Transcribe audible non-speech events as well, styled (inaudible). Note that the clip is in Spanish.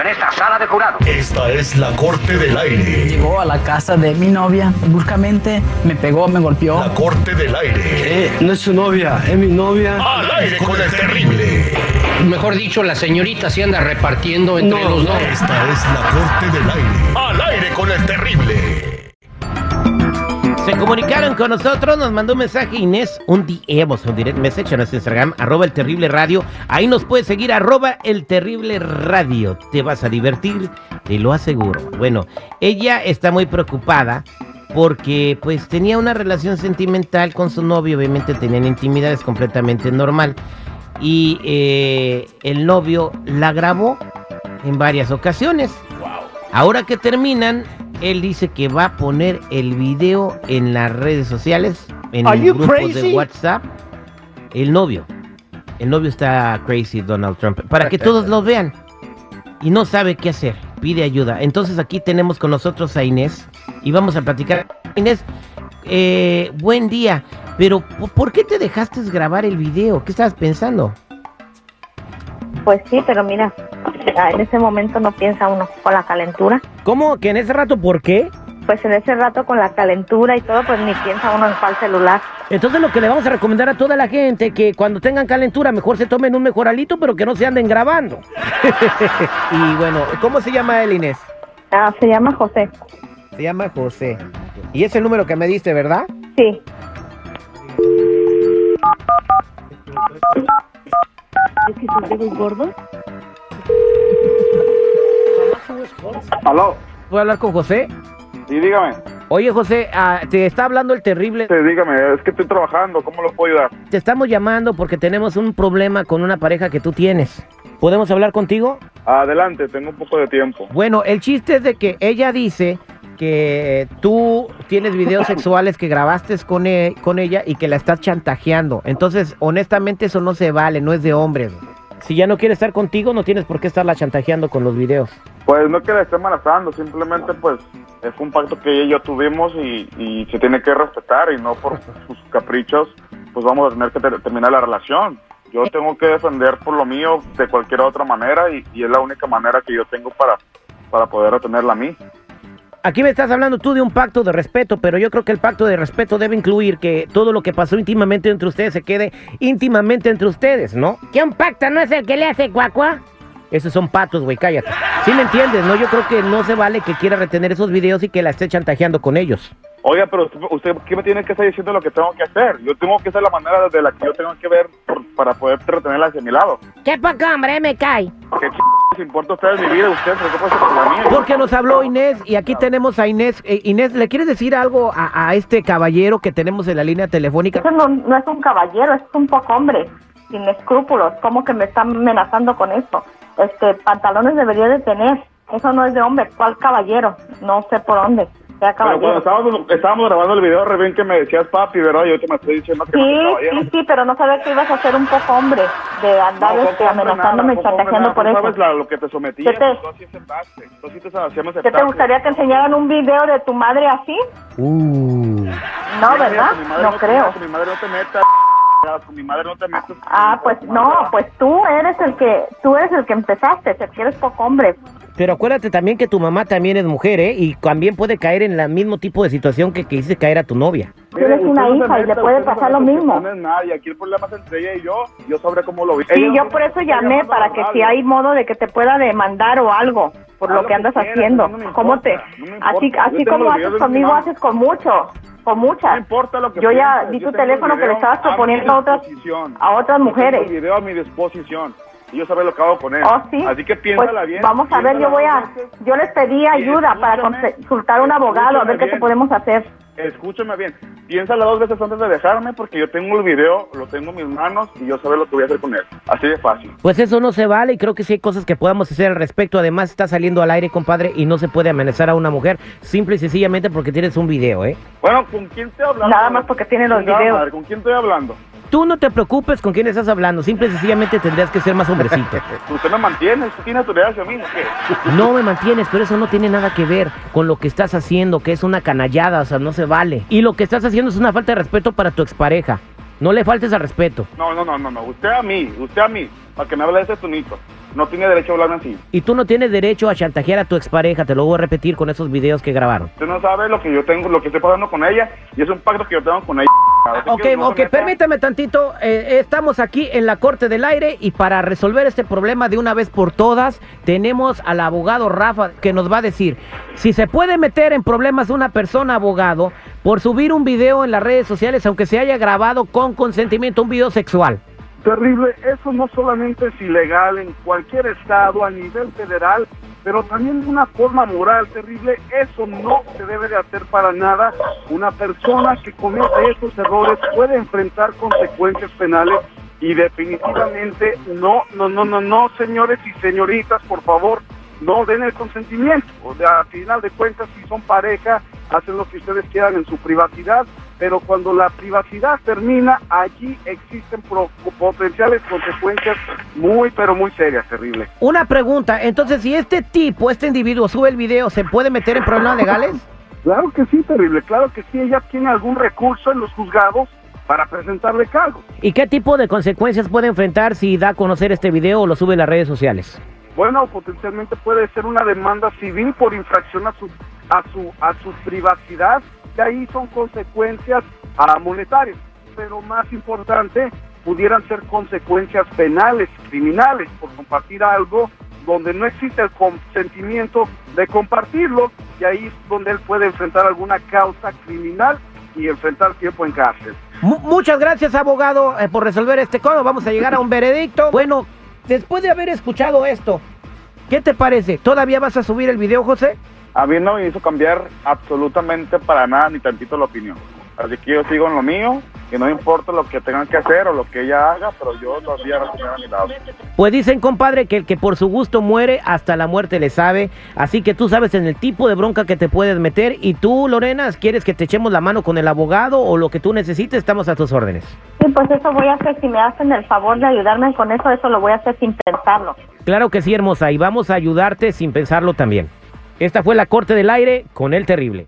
en esta sala de jurado. Esta es la corte del aire. Llegó a la casa de mi novia, bruscamente me pegó, me golpeó. La corte del aire. Eh, no es su novia, es mi novia. Al aire con el terrible. Mejor dicho, la señorita se anda repartiendo entre No, los dos. Esta es la corte del aire. Al aire con el terrible. Se comunicaron con nosotros, nos mandó un mensaje Inés, un DM, sea, un direct message a nuestro Instagram, arroba el terrible radio. Ahí nos puedes seguir, arroba el terrible radio. Te vas a divertir, te lo aseguro. Bueno, ella está muy preocupada porque pues tenía una relación sentimental con su novio, obviamente tenían intimidad, es completamente normal. Y eh, el novio la grabó en varias ocasiones. Ahora que terminan, él dice que va a poner el video en las redes sociales, en el grupo crazy? de WhatsApp. El novio. El novio está crazy, Donald Trump. Para que todos lo vean. Y no sabe qué hacer. Pide ayuda. Entonces aquí tenemos con nosotros a Inés. Y vamos a platicar. Inés, eh, buen día. Pero, ¿po- ¿por qué te dejaste grabar el video? ¿Qué estabas pensando? Pues sí, pero mira, en ese momento no piensa uno con la calentura. ¿Cómo? ¿Que en ese rato por qué? Pues en ese rato con la calentura y todo, pues ni piensa uno en cuál celular. Entonces lo que le vamos a recomendar a toda la gente que cuando tengan calentura mejor se tomen un mejor alito, pero que no se anden grabando. (laughs) y bueno, ¿cómo se llama él, Inés? Ah, se llama José. Se llama José. Y es el número que me diste, ¿verdad? Sí. Aló, ¿Puedo hablar con José? sí, dígame. Oye, José, ah, te está hablando el terrible. Sí, dígame, es que estoy trabajando, ¿cómo lo puedo ayudar? Te estamos llamando porque tenemos un problema con una pareja que tú tienes. ¿Podemos hablar contigo? Adelante, tengo un poco de tiempo. Bueno, el chiste es de que ella dice que tú tienes videos (coughs) sexuales que grabaste con, e- con ella y que la estás chantajeando. Entonces, honestamente, eso no se vale, no es de hombres. Si ya no quiere estar contigo, no tienes por qué estarla chantajeando con los videos. Pues no que la esté amenazando, simplemente pues es un pacto que ella y yo tuvimos y, y se tiene que respetar y no por (laughs) sus caprichos, pues vamos a tener que ter- terminar la relación. Yo tengo que defender por lo mío de cualquier otra manera y, y es la única manera que yo tengo para, para poder retenerla a mí. Aquí me estás hablando tú de un pacto de respeto, pero yo creo que el pacto de respeto debe incluir que todo lo que pasó íntimamente entre ustedes se quede íntimamente entre ustedes, ¿no? ¿Que un pacto no es el que le hace cuacua? Esos son patos, güey, cállate. Sí me entiendes, ¿no? Yo creo que no se vale que quiera retener esos videos y que la esté chantajeando con ellos. Oiga, pero usted, usted ¿qué me tiene que estar diciendo lo que tengo que hacer? Yo tengo que hacer la manera de la que yo tengo que ver por- para poder retenerla hacia mi lado. ¡Qué poco, hombre, me cae! ¿Qué ch... importa a ustedes mi vida? Usted se preocupa por la mía. Porque nos habló Inés y aquí tenemos a Inés. Eh, Inés, ¿le quieres decir algo a, a este caballero que tenemos en la línea telefónica? Eso no, no es un caballero, es un poco hombre, sin escrúpulos. ¿Cómo que me está amenazando con eso? Este, pantalones debería de tener. Eso no es de hombre. ¿Cuál caballero? No sé por dónde. Sea Pero cuando caballero. estábamos, estábamos grabando el video, re bien que me decías papi, ¿verdad? Y ahorita me estoy diciendo que no Sí, caballero. sí, sí, pero no sabía que ibas a ser un poco hombre, de andar No, este, amenazándome y nada, hombre chantajeando por Tú eso. sabes la- lo que te sometía, ¿Qué te- tú así aceptaste. Tú así te hacíamos ¿Qué te gustaría que enseñaran un video de tu madre así? Uh. No, ¿verdad? No creo. Con mi madre no te metas, con mi madre no te metas. Ah, pues no, pues tú eres el que, tú eres el que empezaste, te quieres poco hombre. Pero acuérdate también que tu mamá también es mujer, ¿eh? Y también puede caer en el mismo tipo de situación que, que hice caer a tu novia. Tienes una hija y le puede pasar lo mismo. No es nadie, aquí el problema es entre ella y yo. Yo sabré cómo lo vi. Sí, Ella yo no- por eso llamé, no para que si hay modo de que te pueda demandar o algo por Haz lo que que andas quieras, haciendo. no ¿Cómo te? no Así, así como haces conmigo, haces con muchos, con muchas. No importa lo que Yo ya pienses, di yo tu teléfono que le estabas a proponiendo a otras, a otras Yo tengo mujeres. el video a mi disposición. Y yo sabré lo que hago con él. Oh, sí. Así que Pues piénsala bien. vamos a ver, yo voy a, yo les pedí ayuda para consultar un abogado, a ver qué bien. podemos hacer. Escúchame bien. Piénsala dos veces antes de dejarme porque yo tengo el video, lo tengo en mis manos y yo sabré lo que voy a hacer con él. Así de fácil. Pues eso no se vale y creo que sí hay cosas que podamos hacer al respecto. Además, está saliendo al aire, compadre, y no se puede amenazar a una mujer simple y sencillamente porque tienes un video, ¿eh? Bueno, ¿con quién estoy hablando? Nada más porque tiene los videos. madre, ¿Con quién estoy hablando? Tú no te preocupes con quién estás hablando, simple y sencillamente tendrías que ser más hombrecito. (laughs) Usted me mantiene, usted tiene autoridad hacia mí, ¿o qué? No me mantienes, pero eso no tiene nada que ver con lo que estás haciendo, que es una canallada, o sea, no se vale. Y lo que estás haciendo es una falta de respeto para tu expareja. No le faltes al respeto. No, no, no, no, no. Usted a mí, usted a mí, para que me hable de ese tunito. no tiene derecho a hablarme así. Y tú no tienes derecho a chantajear a tu expareja, te lo voy a repetir con esos videos que grabaron. Usted no sabe lo que yo tengo, lo que estoy pasando con ella y es un pacto que yo tengo con ella. Usted Ok, ok, permítame tantito. eh, estamos aquí en la Corte del Aire y para resolver este problema de una vez por todas, tenemos al abogado Rafa que nos va a decir si se puede meter en problemas una persona abogado por subir un video en las redes sociales, aunque se haya grabado con consentimiento, un video sexual. Terrible, eso no solamente es ilegal en cualquier estado a nivel federal, pero también de una forma moral terrible, eso no se debe de hacer para nada. Una persona que comete esos errores puede enfrentar consecuencias penales y definitivamente no, no, no, no, no, señores y señoritas, por favor, no den el consentimiento. O sea, a final de cuentas, si son pareja, hacen lo que ustedes quieran en su privacidad, pero cuando la privacidad termina, allí existen pro- potenciales consecuencias muy, pero muy serias, terrible. Una pregunta, entonces si este tipo, este individuo sube el video, ¿se puede meter en problemas legales? (laughs) Claro que sí, terrible, claro que sí, ella tiene algún recurso en los juzgados para presentarle cargos. ¿Y qué tipo de consecuencias puede enfrentar si da a conocer este video o lo sube en las redes sociales? Bueno, potencialmente puede ser una demanda civil por infracción a su a su a su privacidad, que ahí son consecuencias ah, monetarias, pero más importante pudieran ser consecuencias penales, criminales por compartir algo donde no existe el consentimiento de compartirlo y ahí es donde él puede enfrentar alguna causa criminal y enfrentar tiempo en cárcel. Mu- muchas gracias, abogado, eh, por resolver este caso. Vamos a llegar a un veredicto. Bueno, después de haber escuchado esto, ¿qué te parece? ¿Todavía vas a subir el video, José? A mí no me hizo cambiar absolutamente para nada ni tantito la opinión. Así que yo sigo en lo mío, que no importa lo que tengan que hacer o lo que ella haga, pero yo los voy a responder a mi lado. Pues dicen, compadre, que el que por su gusto muere, hasta la muerte le sabe. Así que tú sabes en el tipo de bronca que te puedes meter. Y tú, Lorena, ¿quieres que te echemos la mano con el abogado o lo que tú necesites? Estamos a tus órdenes. Sí, pues eso voy a hacer. Si me hacen el favor de ayudarme con eso, eso lo voy a hacer sin pensarlo. Claro que sí, hermosa, y vamos a ayudarte sin pensarlo también. Esta fue la Corte del Aire con el Terrible.